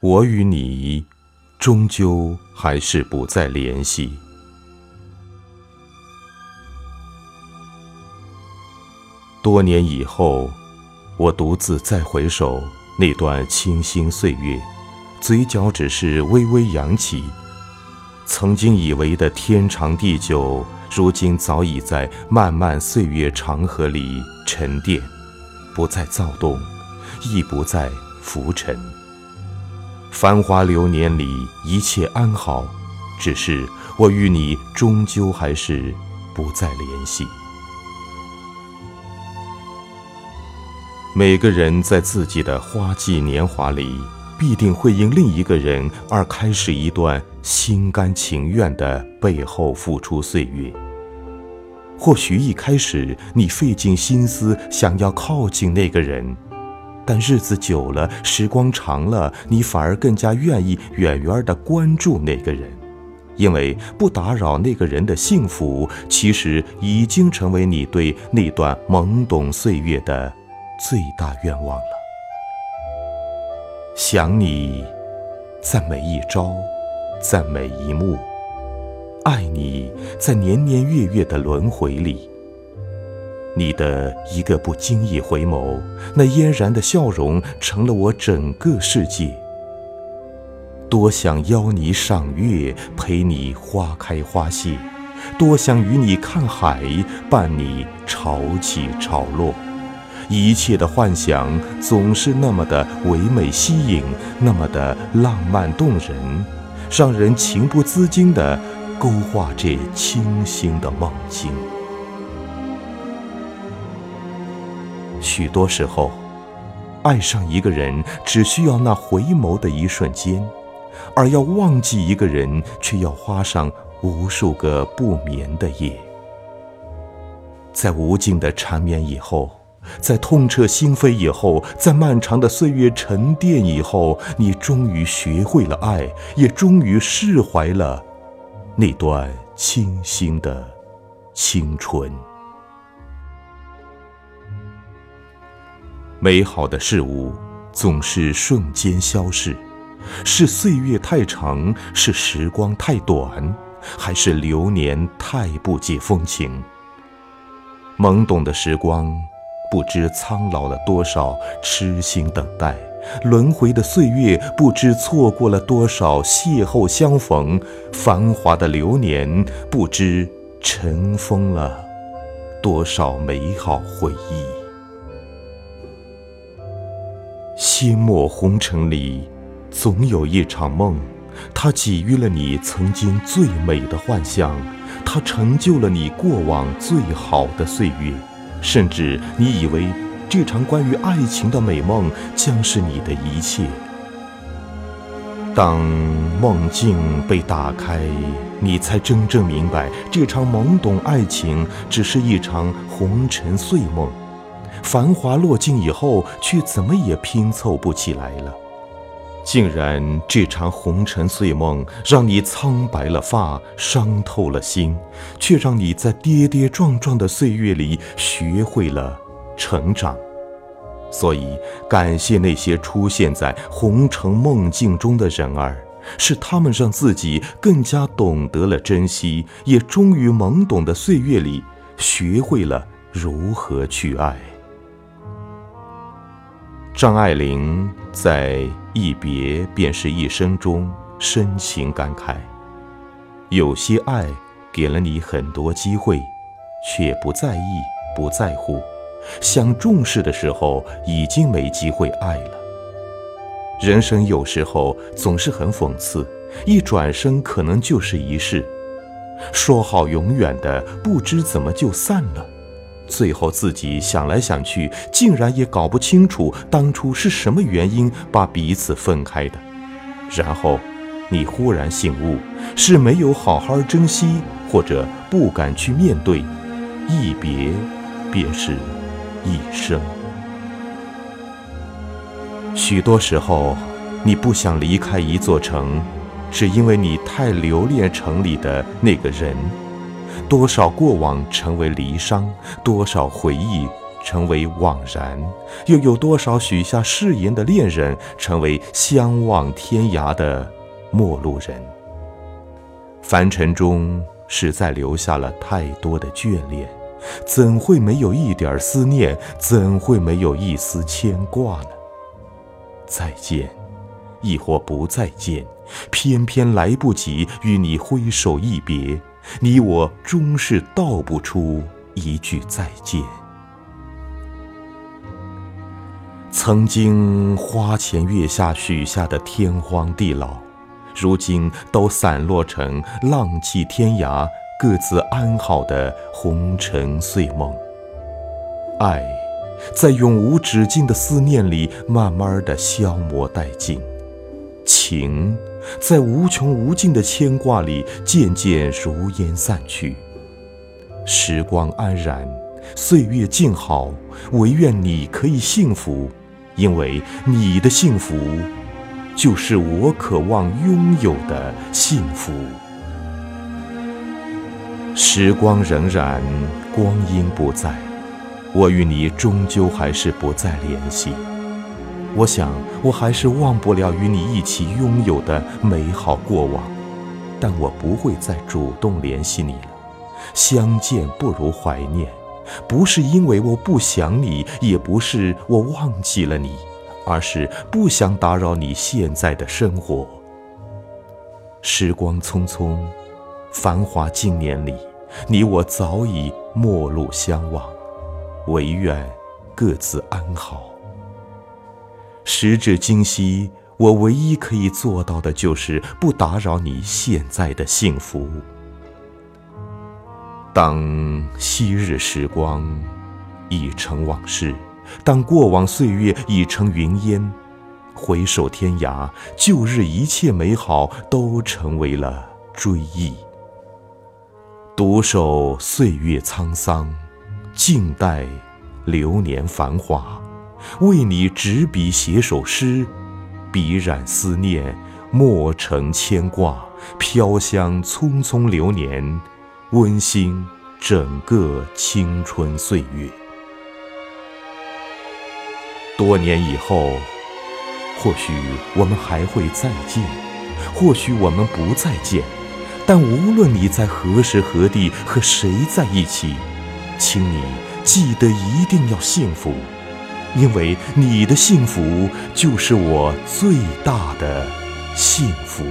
我与你终究还是不再联系。多年以后，我独自再回首那段清新岁月，嘴角只是微微扬起。曾经以为的天长地久，如今早已在漫漫岁月长河里沉淀，不再躁动，亦不再浮沉。繁华流年里，一切安好，只是我与你终究还是不再联系。每个人在自己的花季年华里，必定会因另一个人而开始一段心甘情愿的背后付出岁月。或许一开始你费尽心思想要靠近那个人，但日子久了，时光长了，你反而更加愿意远远地关注那个人，因为不打扰那个人的幸福，其实已经成为你对那段懵懂岁月的。最大愿望了。想你，在每一朝，在每一幕；爱你，在年年月月的轮回里。你的一个不经意回眸，那嫣然的笑容，成了我整个世界。多想邀你赏月，陪你花开花谢；多想与你看海，伴你潮起潮落。一切的幻想总是那么的唯美吸引，那么的浪漫动人，让人情不自禁地勾画这清新的梦境。许多时候，爱上一个人只需要那回眸的一瞬间，而要忘记一个人，却要花上无数个不眠的夜。在无尽的缠绵以后。在痛彻心扉以后，在漫长的岁月沉淀以后，你终于学会了爱，也终于释怀了那段清新的青春。美好的事物总是瞬间消逝，是岁月太长，是时光太短，还是流年太不解风情？懵懂的时光。不知苍老了多少痴心等待，轮回的岁月不知错过了多少邂逅相逢，繁华的流年不知尘封了多少美好回忆。心墨红尘里，总有一场梦，它给予了你曾经最美的幻想，它成就了你过往最好的岁月。甚至你以为这场关于爱情的美梦将是你的一切。当梦境被打开，你才真正明白，这场懵懂爱情只是一场红尘碎梦。繁华落尽以后，却怎么也拼凑不起来了。竟然这场红尘碎梦让你苍白了发，伤透了心，却让你在跌跌撞撞的岁月里学会了成长。所以，感谢那些出现在红尘梦境中的人儿，是他们让自己更加懂得了珍惜，也终于懵懂的岁月里学会了如何去爱。张爱玲在《一别便是一生》中深情感慨：有些爱给了你很多机会，却不在意、不在乎，想重视的时候已经没机会爱了。人生有时候总是很讽刺，一转身可能就是一世，说好永远的，不知怎么就散了。最后自己想来想去，竟然也搞不清楚当初是什么原因把彼此分开的。然后，你忽然醒悟，是没有好好珍惜，或者不敢去面对。一别，便是一生。许多时候，你不想离开一座城，是因为你太留恋城里的那个人。多少过往成为离殇，多少回忆成为枉然？又有多少许下誓言的恋人，成为相望天涯的陌路人？凡尘中实在留下了太多的眷恋，怎会没有一点思念？怎会没有一丝牵挂呢？再见，亦或不再见，偏偏来不及与你挥手一别，你我终是道不出一句再见。曾经花前月下许下的天荒地老，如今都散落成浪迹天涯、各自安好的红尘碎梦。爱，在永无止境的思念里慢慢的消磨殆尽；情，在无穷无尽的牵挂里渐渐如烟散去。时光安然，岁月静好，唯愿你可以幸福。因为你的幸福，就是我渴望拥有的幸福。时光荏苒，光阴不在，我与你终究还是不再联系。我想，我还是忘不了与你一起拥有的美好过往，但我不会再主动联系你了。相见不如怀念。不是因为我不想你，也不是我忘记了你，而是不想打扰你现在的生活。时光匆匆，繁华经年里，你我早已陌路相望，唯愿各自安好。时至今夕，我唯一可以做到的就是不打扰你现在的幸福。当昔日时光已成往事，当过往岁月已成云烟，回首天涯，旧日一切美好都成为了追忆。独守岁月沧桑，静待流年繁华，为你执笔写首诗，笔染思念，墨成牵挂，飘香匆匆流年。温馨整个青春岁月。多年以后，或许我们还会再见，或许我们不再见。但无论你在何时何地和谁在一起，请你记得一定要幸福，因为你的幸福就是我最大的幸福。